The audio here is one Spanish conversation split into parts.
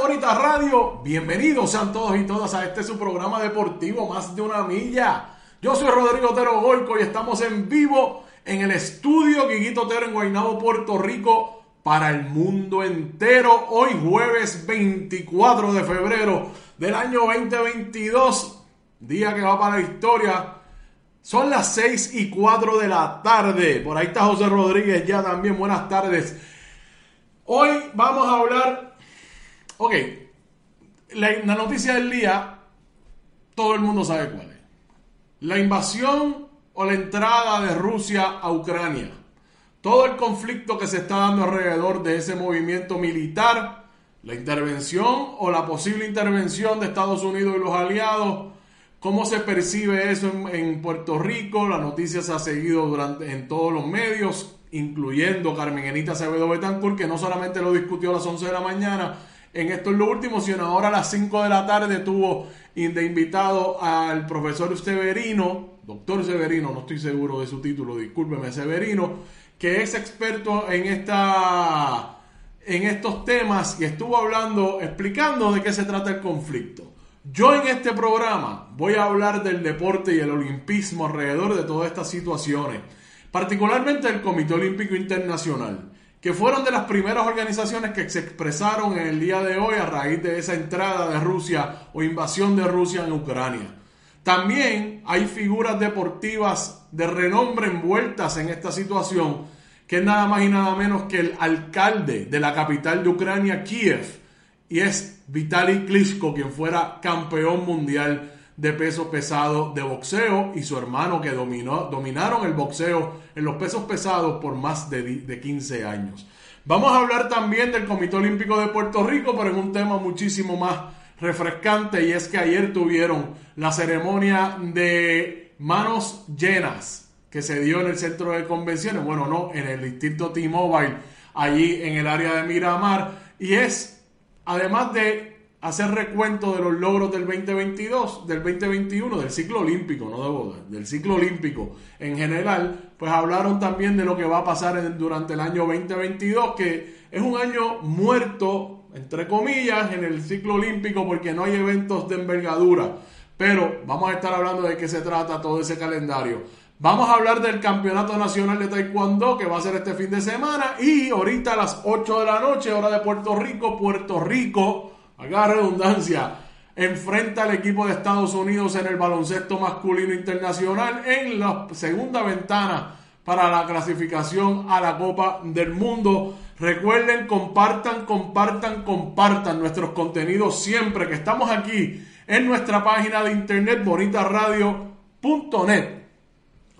Bonita Radio. Bienvenidos sean todos y todas a este su programa deportivo Más de una Milla. Yo soy Rodrigo Otero Golco y estamos en vivo en el estudio Guiguito Otero en Guaynabo, Puerto Rico, para el mundo entero. Hoy jueves 24 de febrero del año 2022, día que va para la historia. Son las 6 y 4 de la tarde. Por ahí está José Rodríguez ya también. Buenas tardes. Hoy vamos a hablar. Ok, la, noticia del día, todo el mundo sabe cuál es. La invasión o la entrada de Rusia a Ucrania. Todo el conflicto que se está dando alrededor de ese movimiento militar, la intervención o la posible intervención de Estados Unidos y los aliados, cómo se percibe eso en, en Puerto Rico, la noticia se ha seguido durante, en todos los medios, incluyendo Carmen Enita Acevedo Betancourt, que no solamente lo discutió a las 11 de la mañana, en esto es lo último, sino ahora a las 5 de la tarde tuvo de invitado al profesor Severino, doctor Severino, no estoy seguro de su título, discúlpeme, Severino, que es experto en esta en estos temas y estuvo hablando, explicando de qué se trata el conflicto. Yo en este programa voy a hablar del deporte y el olimpismo alrededor de todas estas situaciones particularmente el Comité Olímpico Internacional, que fueron de las primeras organizaciones que se expresaron en el día de hoy a raíz de esa entrada de Rusia o invasión de Rusia en Ucrania. También hay figuras deportivas de renombre envueltas en esta situación, que es nada más y nada menos que el alcalde de la capital de Ucrania, Kiev, y es Vitaly Klitschko, quien fuera campeón mundial de peso pesado de boxeo y su hermano que dominó, dominaron el boxeo en los pesos pesados por más de, de 15 años. Vamos a hablar también del Comité Olímpico de Puerto Rico, pero en un tema muchísimo más refrescante y es que ayer tuvieron la ceremonia de manos llenas que se dio en el centro de convenciones, bueno, no, en el distrito T-Mobile, allí en el área de Miramar, y es, además de hacer recuento de los logros del 2022, del 2021, del ciclo olímpico, no de boda, del ciclo olímpico en general, pues hablaron también de lo que va a pasar durante el año 2022, que es un año muerto, entre comillas, en el ciclo olímpico porque no hay eventos de envergadura. Pero vamos a estar hablando de qué se trata todo ese calendario. Vamos a hablar del Campeonato Nacional de Taekwondo que va a ser este fin de semana y ahorita a las 8 de la noche, hora de Puerto Rico, Puerto Rico haga redundancia, enfrenta al equipo de Estados Unidos en el baloncesto masculino internacional en la segunda ventana para la clasificación a la Copa del Mundo. Recuerden, compartan, compartan, compartan nuestros contenidos siempre que estamos aquí en nuestra página de internet bonitasradio.net.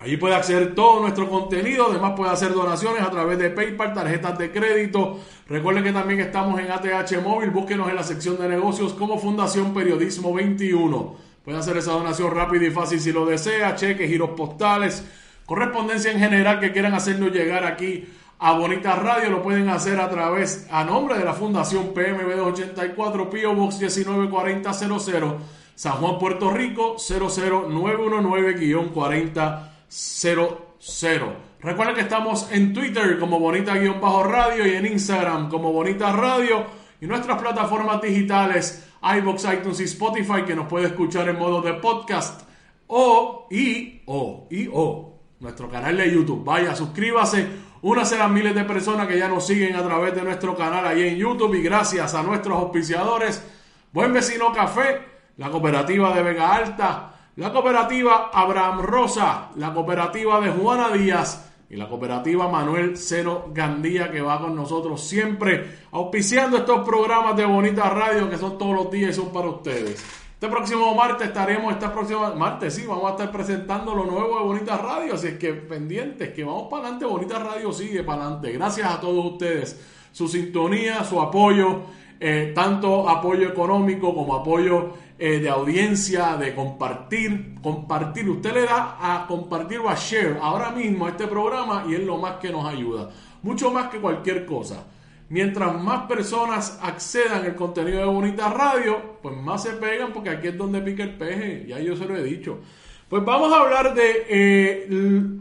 Allí puede acceder todo nuestro contenido, además puede hacer donaciones a través de PayPal, tarjetas de crédito. Recuerden que también estamos en ATH Móvil, búsquenos en la sección de negocios como Fundación Periodismo 21. Puede hacer esa donación rápida y fácil si lo desea, cheques, giros postales, correspondencia en general que quieran hacernos llegar aquí a Bonita Radio, lo pueden hacer a través, a nombre de la Fundación PMB 284, Pio Box 194000, San Juan, Puerto Rico 00919-40 00. Recuerden que estamos en Twitter como Bonita-Radio y en Instagram como Bonita Radio y nuestras plataformas digitales iBox, iTunes y Spotify que nos puede escuchar en modo de podcast. O y o y o. Nuestro canal de YouTube. Vaya, suscríbase, únase a las miles de personas que ya nos siguen a través de nuestro canal ahí en YouTube. Y gracias a nuestros auspiciadores. Buen Vecino Café, la cooperativa de Vega Alta, la cooperativa Abraham Rosa, la cooperativa de Juana Díaz y la cooperativa Manuel Cero Gandía que va con nosotros siempre auspiciando estos programas de Bonita Radio que son todos los días y son para ustedes. Este próximo martes estaremos, este próximo martes sí, vamos a estar presentando lo nuevo de Bonita Radio, así es que pendientes, que vamos para adelante, Bonita Radio sigue para adelante. Gracias a todos ustedes, su sintonía, su apoyo, eh, tanto apoyo económico como apoyo eh, de audiencia, de compartir, compartir. Usted le da a compartir o a share ahora mismo este programa y es lo más que nos ayuda. Mucho más que cualquier cosa. Mientras más personas accedan al contenido de Bonita Radio, pues más se pegan porque aquí es donde pica el peje. Ya yo se lo he dicho. Pues vamos a hablar de eh,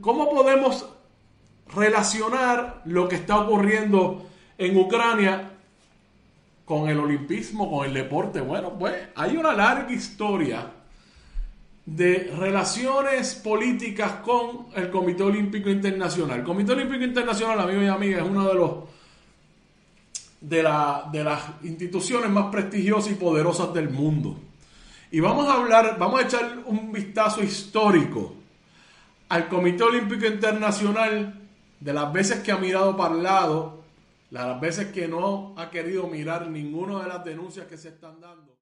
cómo podemos relacionar lo que está ocurriendo en Ucrania con el olimpismo, con el deporte. Bueno, pues hay una larga historia de relaciones políticas con el Comité Olímpico Internacional. El Comité Olímpico Internacional, amigos y amigas, es uno de los de, la, de las instituciones más prestigiosas y poderosas del mundo. Y vamos a hablar, vamos a echar un vistazo histórico al Comité Olímpico Internacional de las veces que ha mirado para el lado, las veces que no ha querido mirar ninguna de las denuncias que se están dando.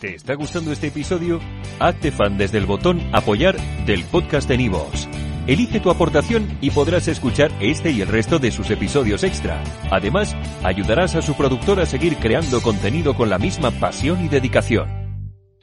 ¿Te está gustando este episodio? Hazte fan desde el botón apoyar del podcast de Nivos. Elige tu aportación y podrás escuchar este y el resto de sus episodios extra. Además, ayudarás a su productor a seguir creando contenido con la misma pasión y dedicación.